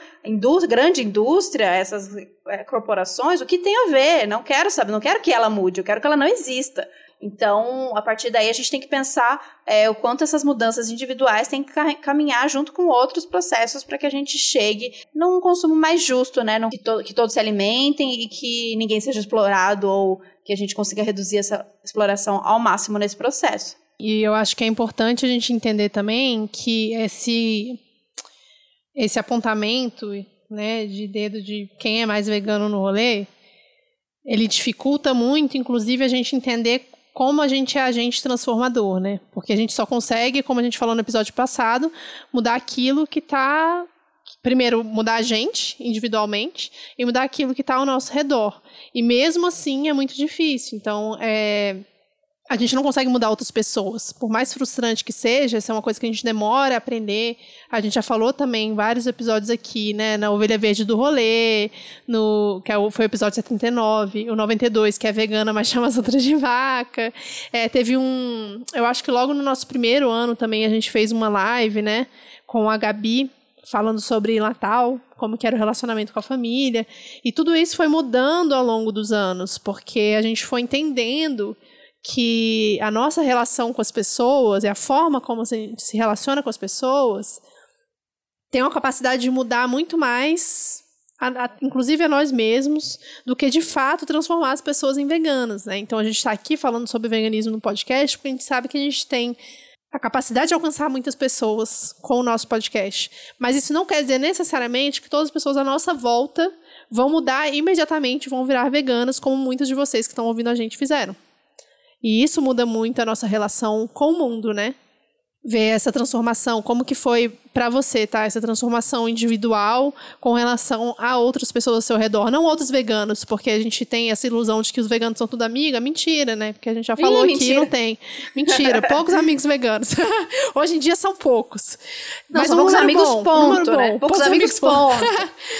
grande indústria, essas é, corporações, o que tem a ver? Não quero saber, não quero que ela mude, eu quero que ela não exista. Então, a partir daí, a gente tem que pensar é, o quanto essas mudanças individuais têm que ca- caminhar junto com outros processos para que a gente chegue num consumo mais justo, né? Que, to- que todos se alimentem e que ninguém seja explorado ou que a gente consiga reduzir essa exploração ao máximo nesse processo. E eu acho que é importante a gente entender também que esse, esse apontamento né, de dedo de quem é mais vegano no rolê, ele dificulta muito, inclusive, a gente entender como a gente é agente transformador, né? Porque a gente só consegue, como a gente falou no episódio passado, mudar aquilo que está primeiro mudar a gente individualmente e mudar aquilo que está ao nosso redor. E mesmo assim é muito difícil. Então, é, a gente não consegue mudar outras pessoas. Por mais frustrante que seja, essa é uma coisa que a gente demora a aprender. A gente já falou também em vários episódios aqui, né? Na Ovelha Verde do Rolê, no, que é foi o episódio 79, o 92, que é vegana, mas chama as outras de vaca. É, teve um. Eu acho que logo no nosso primeiro ano também a gente fez uma live, né? Com a Gabi, falando sobre Natal, como que era o relacionamento com a família. E tudo isso foi mudando ao longo dos anos, porque a gente foi entendendo que a nossa relação com as pessoas e a forma como a gente se relaciona com as pessoas tem uma capacidade de mudar muito mais, a- a- inclusive a nós mesmos, do que de fato transformar as pessoas em veganas. Né? Então a gente está aqui falando sobre veganismo no podcast porque a gente sabe que a gente tem a capacidade de alcançar muitas pessoas com o nosso podcast. Mas isso não quer dizer necessariamente que todas as pessoas à nossa volta vão mudar imediatamente, vão virar veganas, como muitos de vocês que estão ouvindo a gente fizeram. E isso muda muito a nossa relação com o mundo, né? Ver essa transformação, como que foi pra você, tá? Essa transformação individual com relação a outras pessoas ao seu redor, não outros veganos, porque a gente tem essa ilusão de que os veganos são tudo amiga, mentira, né? Porque a gente já falou aqui, mentira. não tem. Mentira, poucos amigos veganos. Hoje em dia são poucos. Não, Mas são um poucos amigos, bom, ponto, né? bom, Poucos amigos, ponto.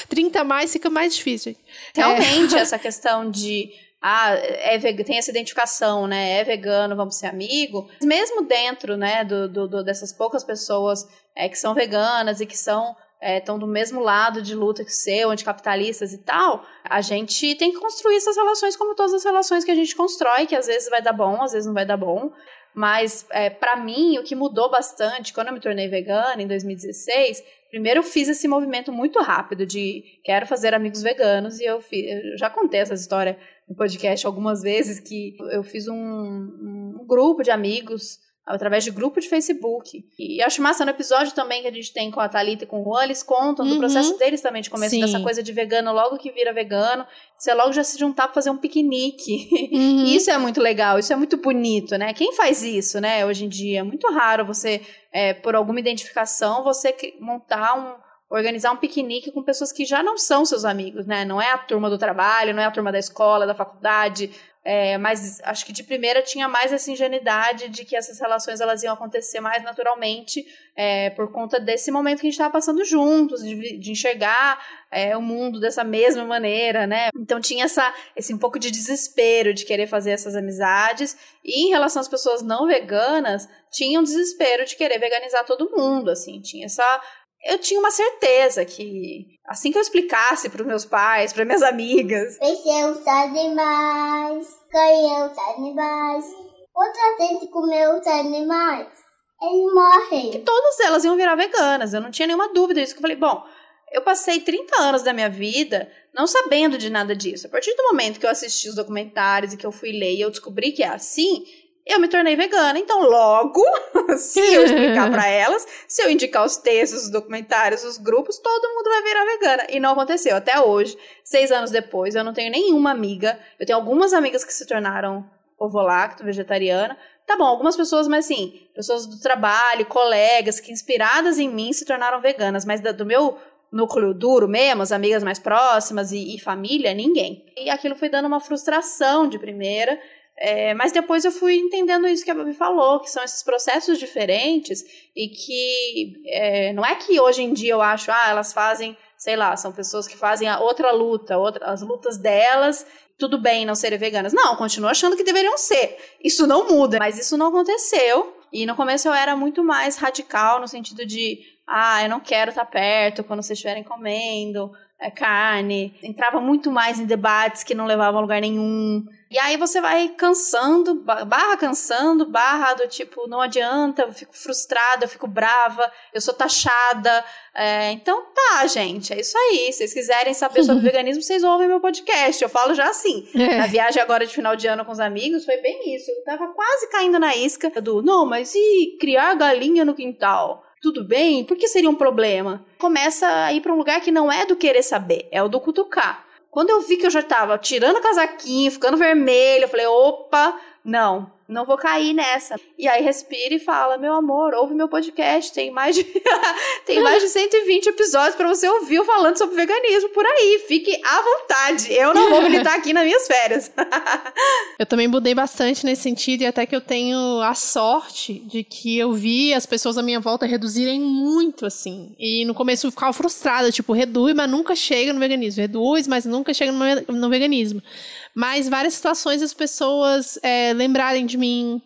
30 a mais fica mais difícil. É. Realmente, essa questão de. Ah, é tem essa identificação, né? É vegano, vamos ser amigo. Mesmo dentro, né, do, do- dessas poucas pessoas é, que são veganas e que são estão do mesmo lado de luta que o seu, anticapitalistas e tal, a gente tem que construir essas relações como todas as relações que a gente constrói, que às vezes vai dar bom, às vezes não vai dar bom. Mas, é, para mim, o que mudou bastante quando eu me tornei vegana, em 2016, primeiro eu fiz esse movimento muito rápido de quero fazer amigos veganos, e eu, fiz, eu já contei essa história no podcast algumas vezes, que eu fiz um, um grupo de amigos através de grupo de Facebook. E acho massa no episódio também que a gente tem com a Thalita e com o Juan, eles contam do Uhum. processo deles também de começo Sim. dessa coisa de vegano, logo que vira vegano, você logo já se juntar pra fazer um piquenique. Uhum. E isso é muito legal, isso é muito bonito, né? Quem faz isso, né, hoje em dia? É muito raro você, é, por alguma identificação, você montar um. Organizar um piquenique com pessoas que já não são seus amigos, né? Não é a turma do trabalho, não é a turma da escola, da faculdade. É, mas acho que de primeira tinha mais essa ingenuidade de que essas relações elas iam acontecer mais naturalmente é, por conta desse momento que a gente estava passando juntos, de, de enxergar é, o mundo dessa mesma maneira, né? Então tinha essa, esse um pouco de desespero de querer fazer essas amizades. E em relação às pessoas não veganas, tinha um desespero de querer veganizar todo mundo, assim. Tinha essa... Eu tinha uma certeza que assim que eu explicasse para os meus pais, para minhas amigas, Deixei os animais, ganhei os animais. Outra gente comeu os animais. Eles morrem. todas elas iam virar veganas. Eu não tinha nenhuma dúvida disso. Que eu falei, bom, eu passei 30 anos da minha vida não sabendo de nada disso. A partir do momento que eu assisti os documentários e que eu fui ler e eu descobri que é assim, eu me tornei vegana. Então, logo, se eu explicar pra elas, se eu indicar os textos, os documentários, os grupos, todo mundo vai virar vegana. E não aconteceu. Até hoje, seis anos depois, eu não tenho nenhuma amiga. Eu tenho algumas amigas que se tornaram ovo-lacto, vegetariana. Tá bom, algumas pessoas, mas assim, pessoas do trabalho, colegas, que inspiradas em mim se tornaram veganas, mas do meu núcleo duro mesmo, as amigas mais próximas e, e família, ninguém. E aquilo foi dando uma frustração de primeira, é, mas depois eu fui entendendo isso que a Babi falou, que são esses processos diferentes e que é, não é que hoje em dia eu acho, ah, elas fazem, sei lá, são pessoas que fazem a outra luta, outra, as lutas delas, tudo bem não serem veganas. Não, continuo achando que deveriam ser. Isso não muda, mas isso não aconteceu. E no começo eu era muito mais radical no sentido de, ah, eu não quero estar perto quando vocês estiverem comendo carne. Entrava muito mais em debates que não levavam a lugar nenhum. E aí você vai cansando, ba- barra cansando, barra do tipo, não adianta, eu fico frustrada, eu fico brava, eu sou taxada. É, então tá, gente, é isso aí. Se vocês quiserem saber sobre veganismo, vocês ouvem meu podcast. Eu falo já assim. É. Na viagem agora de final de ano com os amigos, foi bem isso. Eu tava quase caindo na isca do, não, mas e criar galinha no quintal? Tudo bem? Por que seria um problema? Começa a ir pra um lugar que não é do querer saber, é o do cutucar. Quando eu vi que eu já tava tirando o casaquinho, ficando vermelho, eu falei, opa, não, não vou cair nessa. E aí respira e fala, meu amor, ouve meu podcast, tem mais de, tem mais de 120 episódios pra você ouvir falando sobre veganismo por aí. Fique à vontade, eu não vou militar aqui nas minhas férias. Eu também mudei bastante nesse sentido e até que eu tenho a sorte de que eu vi as pessoas à minha volta reduzirem muito, assim. E no começo eu ficava frustrada, tipo, reduz, mas nunca chega no veganismo. Reduz, mas nunca chega no veganismo. Mas várias situações as pessoas é, lembrarem de mim.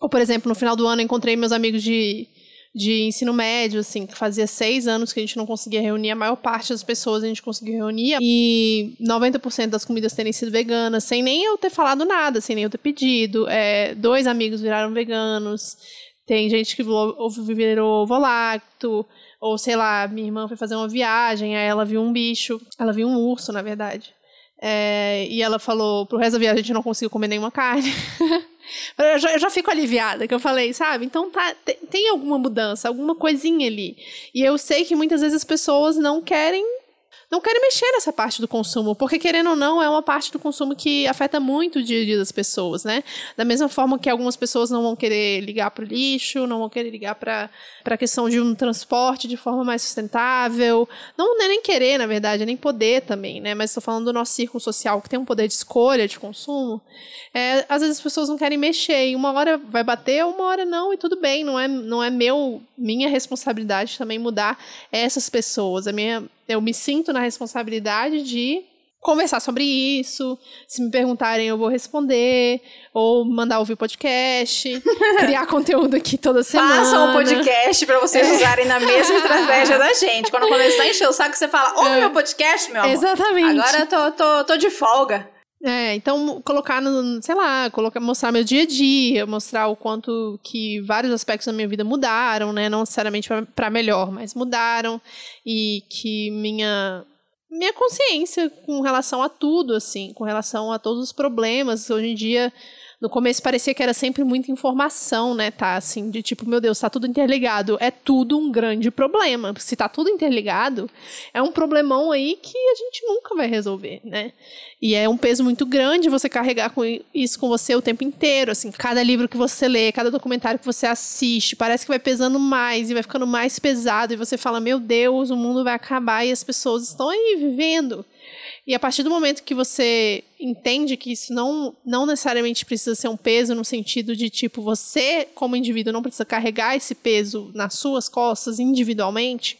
Ou, por exemplo, no final do ano eu encontrei meus amigos de, de ensino médio, assim, que fazia seis anos que a gente não conseguia reunir, a maior parte das pessoas a gente conseguiu reunir, e 90% das comidas terem sido veganas, sem nem eu ter falado nada, sem nem eu ter pedido. É, dois amigos viraram veganos, tem gente que virou, ou virou ovo-lacto, ou sei lá, minha irmã foi fazer uma viagem, aí ela viu um bicho, ela viu um urso, na verdade. É, e ela falou, pro resto da viagem a gente não conseguiu comer nenhuma carne. Eu já, eu já fico aliviada, que eu falei, sabe? Então tá, tem, tem alguma mudança, alguma coisinha ali. E eu sei que muitas vezes as pessoas não querem não querem mexer nessa parte do consumo, porque querendo ou não, é uma parte do consumo que afeta muito o dia a dia das pessoas, né? Da mesma forma que algumas pessoas não vão querer ligar para o lixo, não vão querer ligar para a questão de um transporte de forma mais sustentável. Não, é nem querer, na verdade, é nem poder também, né? Mas estou falando do nosso círculo social que tem um poder de escolha de consumo. É, às vezes as pessoas não querem mexer, e uma hora vai bater, uma hora não, e tudo bem, não é, não é meu, minha responsabilidade também mudar essas pessoas. A minha, eu me sinto na responsabilidade de conversar sobre isso. Se me perguntarem, eu vou responder. Ou mandar ouvir podcast. criar conteúdo aqui toda semana. Façam um podcast pra vocês usarem na mesma estratégia da gente. Quando começar a encher o saco, você fala, ouve meu podcast, meu amor. Exatamente. Agora eu tô, tô, tô de folga. É, então colocar no, sei lá, colocar, mostrar meu dia a dia, mostrar o quanto que vários aspectos da minha vida mudaram, né? Não necessariamente para melhor, mas mudaram e que minha minha consciência com relação a tudo, assim, com relação a todos os problemas. Hoje em dia No começo parecia que era sempre muita informação, né, tá? Assim, de tipo, meu Deus, tá tudo interligado. É tudo um grande problema. Se tá tudo interligado, é um problemão aí que a gente nunca vai resolver, né? E é um peso muito grande você carregar com isso com você o tempo inteiro, assim, cada livro que você lê, cada documentário que você assiste, parece que vai pesando mais e vai ficando mais pesado e você fala, meu Deus, o mundo vai acabar e as pessoas estão aí vivendo. E a partir do momento que você entende que isso não, não necessariamente precisa ser um peso no sentido de, tipo, você, como indivíduo, não precisa carregar esse peso nas suas costas individualmente,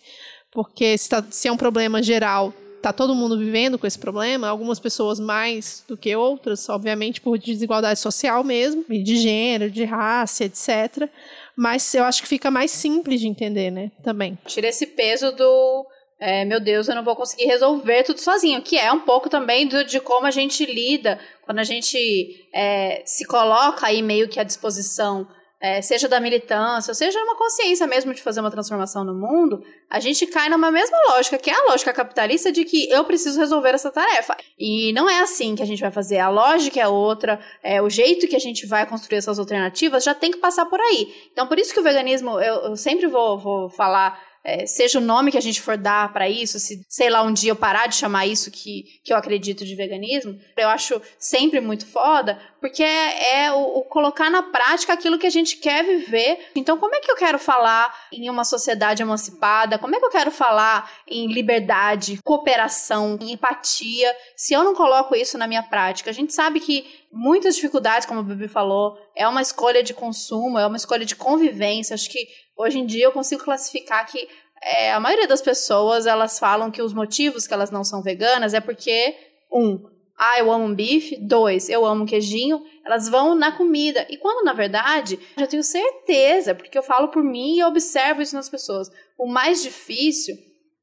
porque se, tá, se é um problema geral, tá todo mundo vivendo com esse problema, algumas pessoas mais do que outras, obviamente por desigualdade social mesmo, de gênero, de raça, etc. Mas eu acho que fica mais simples de entender, né? Também. Tira esse peso do é, meu Deus, eu não vou conseguir resolver tudo sozinho, que é um pouco também do, de como a gente lida quando a gente é, se coloca aí meio que à disposição, é, seja da militância, seja uma consciência mesmo de fazer uma transformação no mundo, a gente cai numa mesma lógica, que é a lógica capitalista de que eu preciso resolver essa tarefa. E não é assim que a gente vai fazer, a lógica é outra, é, o jeito que a gente vai construir essas alternativas já tem que passar por aí. Então, por isso que o veganismo, eu, eu sempre vou, vou falar é, seja o nome que a gente for dar para isso, se, sei lá, um dia eu parar de chamar isso que, que eu acredito de veganismo, eu acho sempre muito foda, porque é, é o, o, colocar na prática aquilo que a gente quer viver. Então, como é que eu quero falar em uma sociedade emancipada? Como é que eu quero falar em liberdade, cooperação, em empatia, se eu não coloco isso na minha prática? A gente sabe que muitas dificuldades, como o Bibi falou, é uma escolha de consumo, é uma escolha de convivência. Acho que hoje em dia eu consigo classificar que é, a maioria das pessoas elas falam que os motivos que elas não são veganas é porque um ah, eu amo um bife. Dois, eu amo um queijinho. Elas vão na comida. E quando, na verdade, eu tenho certeza, porque eu falo por mim e observo isso nas pessoas. O mais difícil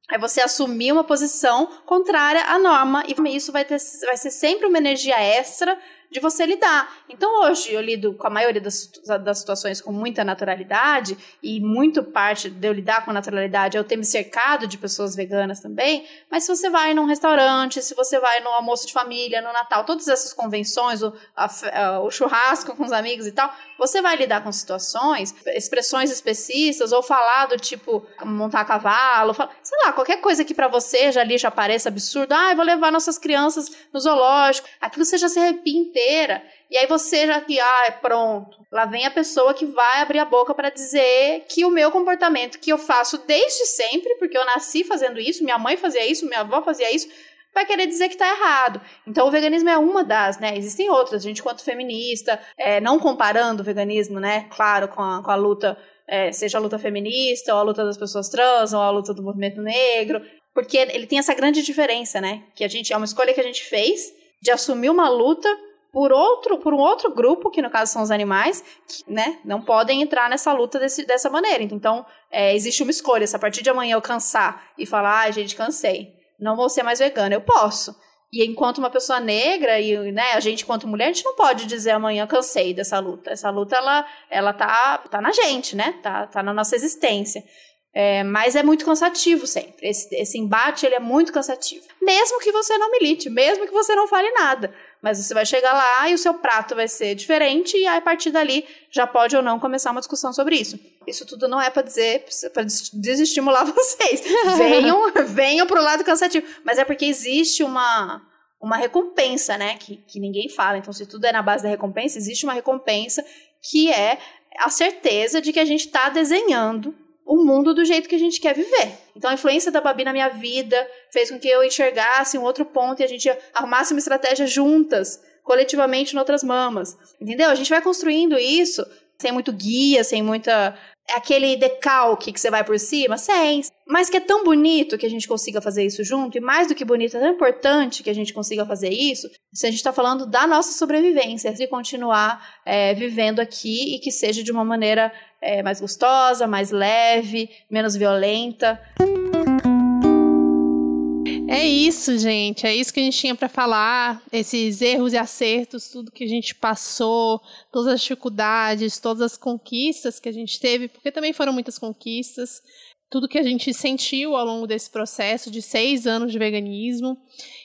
é você assumir uma posição contrária à norma. E isso vai, ter, vai ser sempre uma energia extra de você lidar. Então, hoje, eu lido com a maioria das, das situações com muita naturalidade, e muito parte de eu lidar com naturalidade é eu ter me cercado de pessoas veganas também. Mas se você vai num restaurante, se você vai no almoço de família, no Natal, todas essas convenções, o, a, a, o churrasco com os amigos e tal, você vai lidar com situações, expressões especistas, ou falar do tipo montar cavalo, sei lá, qualquer coisa que para você já ali já pareça absurdo. Ah, eu vou levar nossas crianças no zoológico. Aquilo você já se arrepia inteira. E aí você já que, ah, é pronto. Lá vem a pessoa que vai abrir a boca para dizer que o meu comportamento, que eu faço desde sempre, porque eu nasci fazendo isso, minha mãe fazia isso, minha avó fazia isso, vai querer dizer que tá errado. Então o veganismo é uma das, né? Existem outras. A gente, quanto feminista, é, não comparando o veganismo, né? Claro, com a, com a luta, é, seja a luta feminista, ou a luta das pessoas trans, ou a luta do movimento negro. Porque ele tem essa grande diferença, né? Que a gente é uma escolha que a gente fez de assumir uma luta por outro, por um outro grupo, que no caso são os animais, que né, não podem entrar nessa luta desse, dessa maneira. Então, é, existe uma escolha. Se a partir de amanhã eu cansar e falar, ah, gente, cansei, não vou ser mais vegana, eu posso. E enquanto uma pessoa negra e né, a gente enquanto mulher, a gente não pode dizer amanhã cansei dessa luta. Essa luta ela ela tá tá na gente, né? Tá tá na nossa existência. É, mas é muito cansativo sempre. Esse, esse embate ele é muito cansativo. Mesmo que você não milite, mesmo que você não fale nada. Mas você vai chegar lá e o seu prato vai ser diferente, e aí, a partir dali já pode ou não começar uma discussão sobre isso. Isso tudo não é para dizer, para desestimular vocês. Venham, venham pro lado cansativo. Mas é porque existe uma, uma recompensa, né? Que, que ninguém fala. Então, se tudo é na base da recompensa, existe uma recompensa que é a certeza de que a gente está desenhando o mundo do jeito que a gente quer viver. Então a influência da Babi na minha vida fez com que eu enxergasse um outro ponto e a gente arrumasse uma estratégia juntas, coletivamente em outras mamas. Entendeu? A gente vai construindo isso sem muito guia, sem muita aquele decalque que você vai por cima, sem. Mas que é tão bonito que a gente consiga fazer isso junto, e mais do que bonito, é tão importante que a gente consiga fazer isso, se a gente está falando da nossa sobrevivência, de continuar é, vivendo aqui e que seja de uma maneira é, mais gostosa, mais leve, menos violenta. É isso, gente. É isso que a gente tinha para falar. Esses erros e acertos, tudo que a gente passou, todas as dificuldades, todas as conquistas que a gente teve, porque também foram muitas conquistas. Tudo que a gente sentiu ao longo desse processo de seis anos de veganismo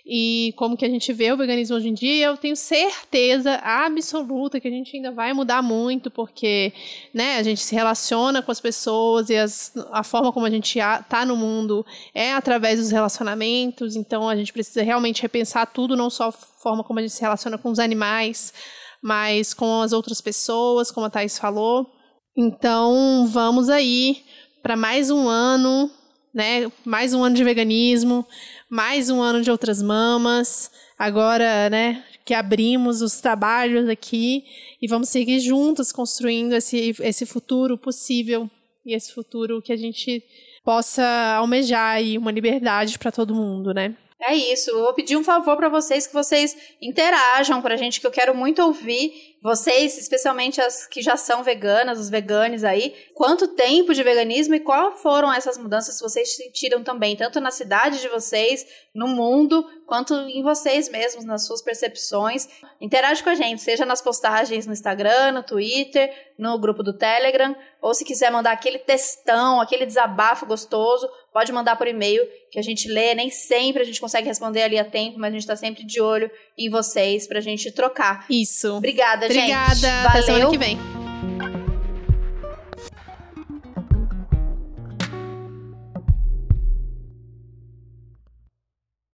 e como que a gente vê o veganismo hoje em dia, eu tenho certeza absoluta que a gente ainda vai mudar muito, porque né, a gente se relaciona com as pessoas e as, a forma como a gente está no mundo é através dos relacionamentos, então a gente precisa realmente repensar tudo, não só a forma como a gente se relaciona com os animais, mas com as outras pessoas, como a Thais falou. Então, vamos aí para mais um ano, né? Mais um ano de veganismo, mais um ano de outras mamas. Agora, né, que abrimos os trabalhos aqui e vamos seguir juntos construindo esse, esse futuro possível e esse futuro que a gente possa almejar aí uma liberdade para todo mundo, né? É isso. Eu vou pedir um favor para vocês que vocês interajam pra gente, que eu quero muito ouvir vocês, especialmente as que já são veganas, os veganes aí, quanto tempo de veganismo e qual foram essas mudanças que vocês sentiram também, tanto na cidade de vocês, no mundo, quanto em vocês mesmos, nas suas percepções. Interage com a gente, seja nas postagens no Instagram, no Twitter, no grupo do Telegram, ou se quiser mandar aquele textão, aquele desabafo gostoso, pode mandar por e-mail que a gente lê. Nem sempre a gente consegue responder ali a tempo, mas a gente está sempre de olho em vocês pra gente trocar. Isso. Obrigada, Obrigada. gente. Até semana que vem.